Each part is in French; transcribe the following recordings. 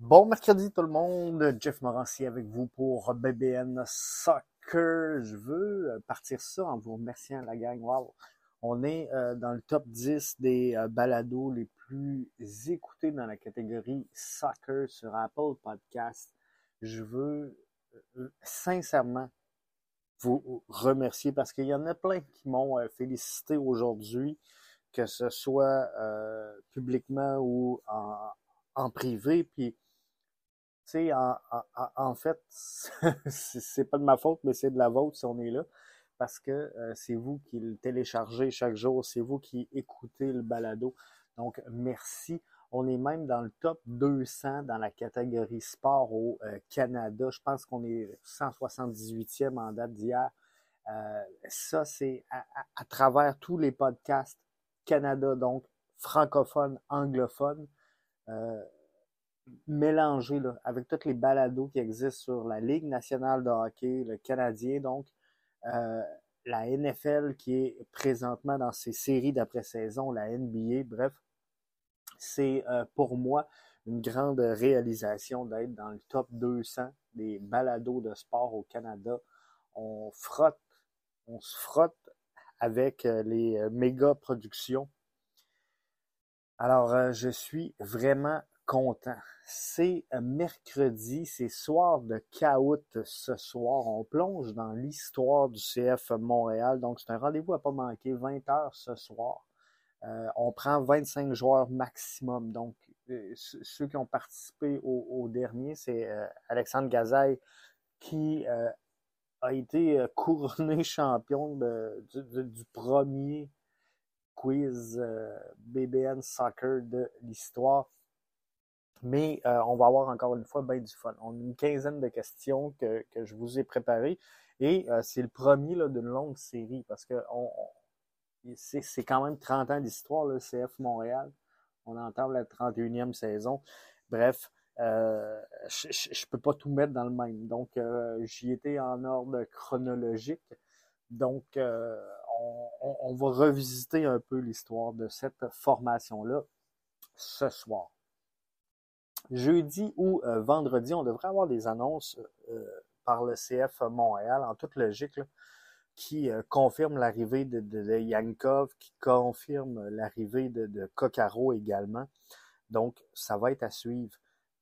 Bon mercredi tout le monde, Jeff Morancy avec vous pour BBN Soccer. Je veux euh, partir ça en vous remerciant la gang. Wow. On est euh, dans le top 10 des euh, balados les plus écoutés dans la catégorie Soccer sur Apple Podcast. Je veux sincèrement vous remercier parce qu'il y en a plein qui m'ont félicité aujourd'hui, que ce soit publiquement ou en, en privé. Puis sais, en, en, en, fait, c'est pas de ma faute, mais c'est de la vôtre si on est là. Parce que euh, c'est vous qui le téléchargez chaque jour, c'est vous qui écoutez le balado. Donc, merci. On est même dans le top 200 dans la catégorie sport au euh, Canada. Je pense qu'on est 178e en date d'hier. Euh, ça, c'est à, travers tous les podcasts Canada, donc francophone, anglophone. Euh, mélangé là, avec toutes les balados qui existent sur la Ligue nationale de hockey, le Canadien, donc euh, la NFL qui est présentement dans ses séries d'après-saison, la NBA, bref, c'est euh, pour moi une grande réalisation d'être dans le top 200 des balados de sport au Canada. On frotte, on se frotte avec euh, les méga productions. Alors, je suis vraiment content. C'est euh, mercredi, c'est soir de caout ce soir. On plonge dans l'histoire du CF Montréal. Donc, c'est un rendez-vous à pas manquer, 20 heures ce soir. Euh, on prend 25 joueurs maximum. Donc, euh, ceux qui ont participé au, dernier, c'est Alexandre Gazaille qui a été couronné champion du, premier quiz BBN Soccer de l'histoire. Mais euh, on va avoir encore une fois bien du fun. On a une quinzaine de questions que, que je vous ai préparées. Et euh, c'est le premier d'une longue série parce que on, c'est quand même 30 ans d'histoire, le CF Montréal. On entend la 31e saison. Bref, euh, je ne peux pas tout mettre dans le même. Donc, euh, j'y étais en ordre chronologique. Donc, on, on va revisiter un peu l'histoire de cette formation-là ce soir jeudi ou euh, vendredi, on devrait avoir des annonces euh, par le CF Montréal, en toute logique, qui euh, confirment l'arrivée de, de, Yankov, qui confirme l'arrivée de, de également. Donc, ça va être à suivre.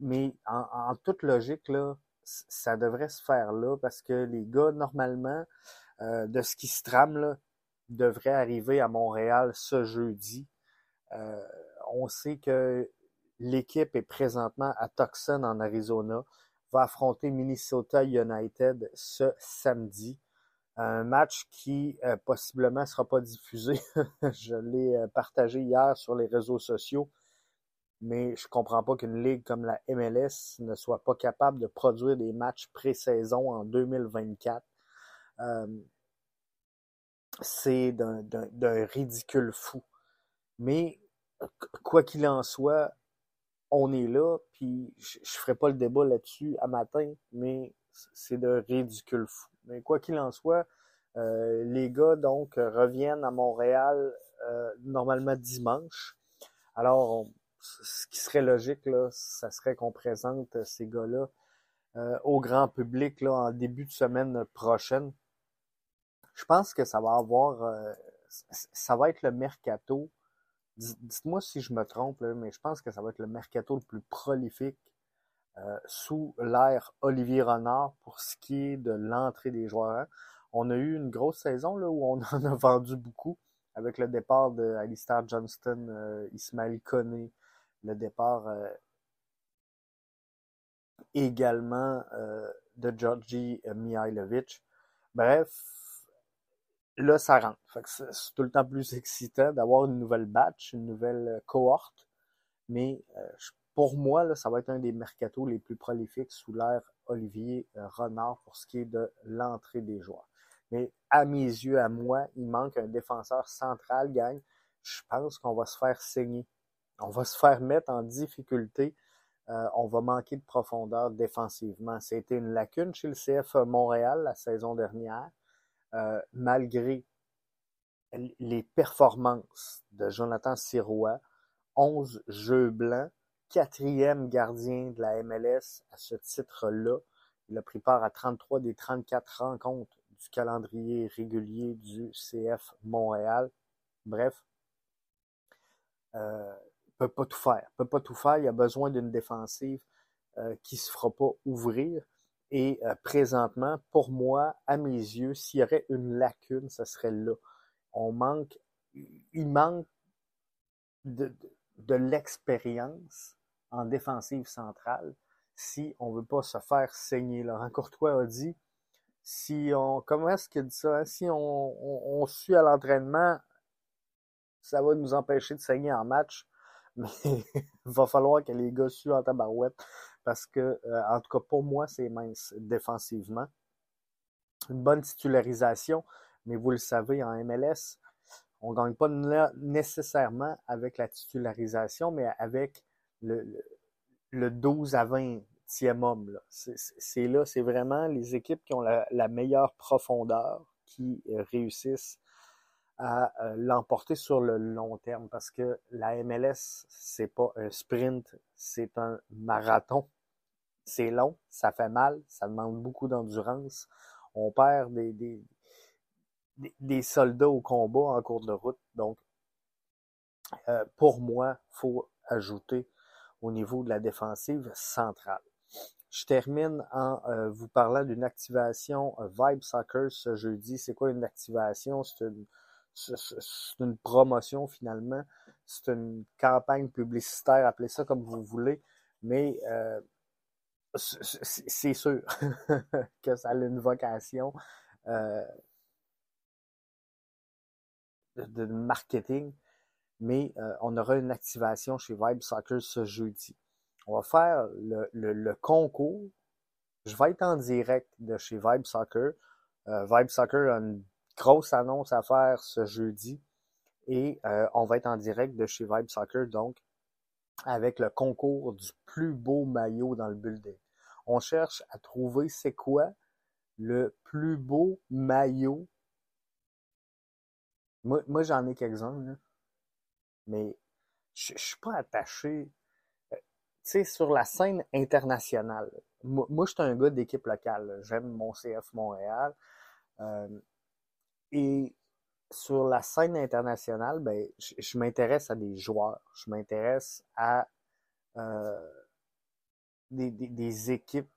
Mais en, toute logique, là, ça devrait se faire là parce que les gars, normalement, de ce qui se trame, là, devraient arriver à Montréal ce jeudi. on sait que L'équipe est présentement à Tucson, en Arizona, va affronter Minnesota United ce samedi. Un match qui euh, possiblement ne sera pas diffusé. je l'ai euh, partagé hier sur les réseaux sociaux, mais je comprends pas qu'une ligue comme la MLS ne soit pas capable de produire des matchs pré-saison en 2024. Euh, c'est d'un ridicule fou. Mais quoi qu'il en soit, on est là, puis je, ne ferai pas le débat là-dessus à matin, mais c'est de ridicule fou. Mais quoi qu'il en soit, euh, les gars donc reviennent à Montréal euh, normalement dimanche. Alors, ce qui serait logique là, ça serait qu'on présente ces gars-là euh, au grand public là en début de semaine prochaine. Je pense que ça va avoir, ça va être le mercato Dites-moi si je me trompe, mais je pense que ça va être le mercato le plus prolifique euh, sous l'ère Olivier Renard pour ce qui est de l'entrée des joueurs. On a eu une grosse saison là, où on en a vendu beaucoup avec le départ de Johnston, euh, Ismaël Koné, le départ euh, également de Georgi Mihailovic. Bref, là, ça rentre. c'est tout le temps plus excitant d'avoir une nouvelle batch, une nouvelle euh, cohorte. Mais euh, pour moi, là, ça va être un des mercatos les plus prolifiques sous l'ère Olivier euh, Renard pour ce qui est de l'entrée des joueurs. Mais à mes yeux, à moi, il manque un défenseur central, gang. Je pense qu'on va se faire saigner. On va se faire mettre en difficulté. on va manquer de profondeur défensivement. C'était une lacune chez le CF Montréal la saison dernière. Euh, malgré les performances de Jonathan Sirois, 11 jeux blancs, quatrième gardien de la MLS à ce titre-là. Il a pris part à 33 des 34 rencontres du calendrier régulier du CF Montréal. Bref, euh, il peut pas tout faire. Il peut pas tout faire. Il a besoin d'une défensive euh, qui se fera pas ouvrir. Et euh, présentement, pour moi, à mes yeux, s'il y aurait une lacune, ce serait là. On manque, il manque de, de, l'expérience en défensive centrale si on veut pas se faire saigner. Laurent Courtois a dit, si on, comment est-ce qu'il dit ça? Hein? Si on, on, on suit à l'entraînement, ça va nous empêcher de saigner en match. Mais il va falloir que les gars suent en tabarouette parce que, euh, en tout cas, pour moi, c'est mince défensivement. Une bonne titularisation, mais vous le savez, en MLS, on ne gagne pas nécessairement avec la titularisation, mais avec le, le, 12 à 20e homme. C'est là, c'est vraiment les équipes qui ont la, meilleure profondeur qui euh, réussissent à euh, l'emporter sur le long terme parce que la MLS, c'est pas un sprint, c'est un marathon. C'est long, ça fait mal, ça demande beaucoup d'endurance. On perd des, des, des, soldats au combat en cours de route. Donc, euh, pour moi, faut ajouter au niveau de la défensive centrale. Je termine en euh, vous parlant d'une activation Vibe Soccer ce jeudi. C'est quoi une activation? C'est une, c'est une promotion finalement, c'est une campagne publicitaire, appelez ça comme vous voulez, mais euh, c'est sûr que ça a une vocation euh, de, marketing, mais euh, on aura une activation chez Vibe Soccer ce jeudi. On va faire le, le, concours. Je vais être en direct de chez Vibe Soccer. Vibe Soccer a une grosse annonce à faire ce jeudi. Et euh, on va être en direct de chez Vibe Soccer, donc avec le concours du plus beau maillot dans le building. On cherche à trouver c'est quoi le plus beau maillot. Moi, j'en ai quelques-uns, mais je, suis pas attaché. Euh, tu sais, sur la scène internationale, moi, moi je suis un gars d'équipe locale. J'aime mon CF Montréal. Euh, et sur la scène internationale, ben, je, m'intéresse à des joueurs, je m'intéresse à euh, des, des, équipes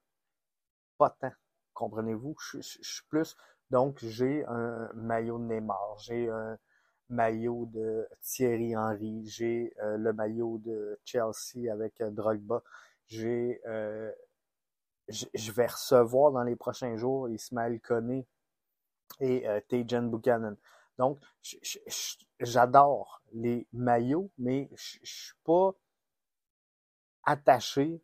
pas tant, comprenez-vous? Je, suis plus, donc j'ai un maillot de Neymar, j'ai un maillot de Thierry Henry, j'ai euh, le maillot de Chelsea avec euh, Drogba, j'ai euh, je vais recevoir dans les prochains jours Ismaël Koné et euh, Tajan Buchanan. Donc, j'adore les maillots, mais je suis pas attaché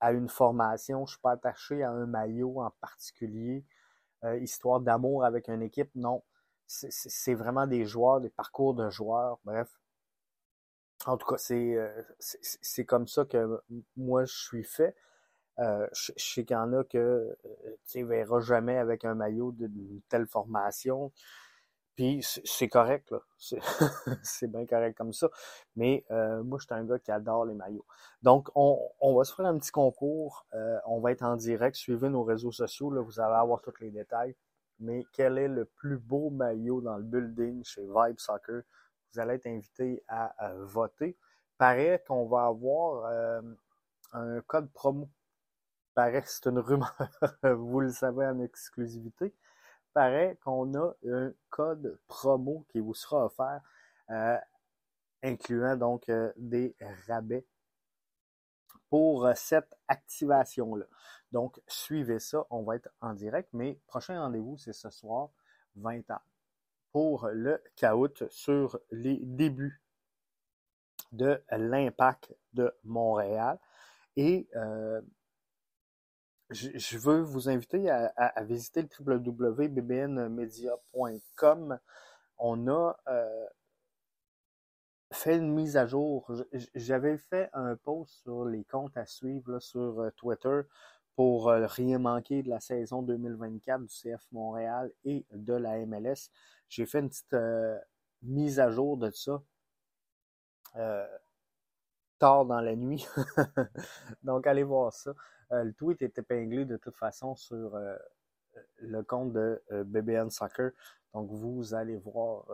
à une formation, je suis pas attaché à un maillot en particulier, euh, histoire d'amour avec une équipe. Non, c'est vraiment des joueurs, des parcours de joueurs, bref. En tout cas, c'est euh, c'est comme ça que moi je suis fait. Euh, je, sais qu'il y en a que euh, tu ne verras jamais avec un maillot d'une telle formation. Puis c'est correct, là. C'est bien correct comme ça. Mais euh, moi, je suis un gars qui adore les maillots. Donc, on, va se faire un petit concours. On va être en direct. Suivez nos réseaux sociaux, vous allez avoir tous les détails. Mais quel est le plus beau maillot dans le building chez Vibe Soccer? Vous allez être invité à, à voter. Paraît qu'on va avoir un code promo paraît que c'est une rumeur, vous le savez en exclusivité, paraît qu'on a un code promo qui vous sera offert, euh, incluant donc euh, des rabais pour euh, cette activation-là. Donc, suivez ça, on va être en direct, mais prochain rendez-vous, c'est ce soir, 20h, pour le caout sur les débuts de l'impact de Montréal. Et je, veux vous inviter à, visiter le www.bbnmedia.com. On a euh, fait une mise à jour. J'avais fait un post sur les comptes à suivre sur euh, Twitter pour euh, rien manquer de la saison 2024 du CF Montréal et de la MLS. J'ai fait une petite mise à jour de ça tard dans la nuit. Donc, allez voir ça. Euh, le tweet est épinglé de toute façon sur euh, le compte de BBN Soccer. Donc, vous allez voir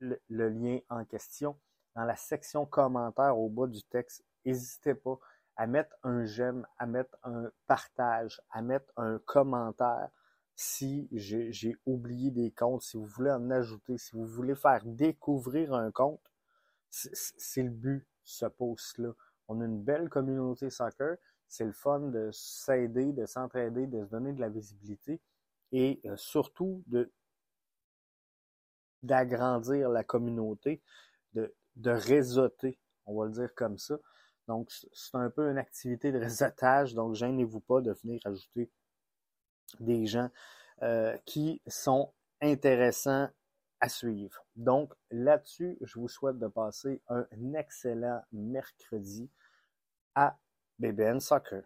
le, le, lien en question. Dans la section commentaires au bas du texte, n'hésitez pas à mettre un j'aime, à mettre un partage, à mettre un commentaire si j'ai oublié des comptes, si vous voulez en ajouter, si vous voulez faire découvrir un compte, c'est le but ce post-là. On a une belle communauté soccer. C'est le fun de s'aider, de s'entraider, de se donner de la visibilité et euh, surtout de d'agrandir la communauté, de, de réseauter, on va le dire comme ça. Donc, c'est un peu une activité de réseautage, donc gênez-vous pas de venir ajouter des gens euh, qui sont intéressants à suivre. Donc là-dessus, je vous souhaite de passer un excellent mercredi à BBN Soccer.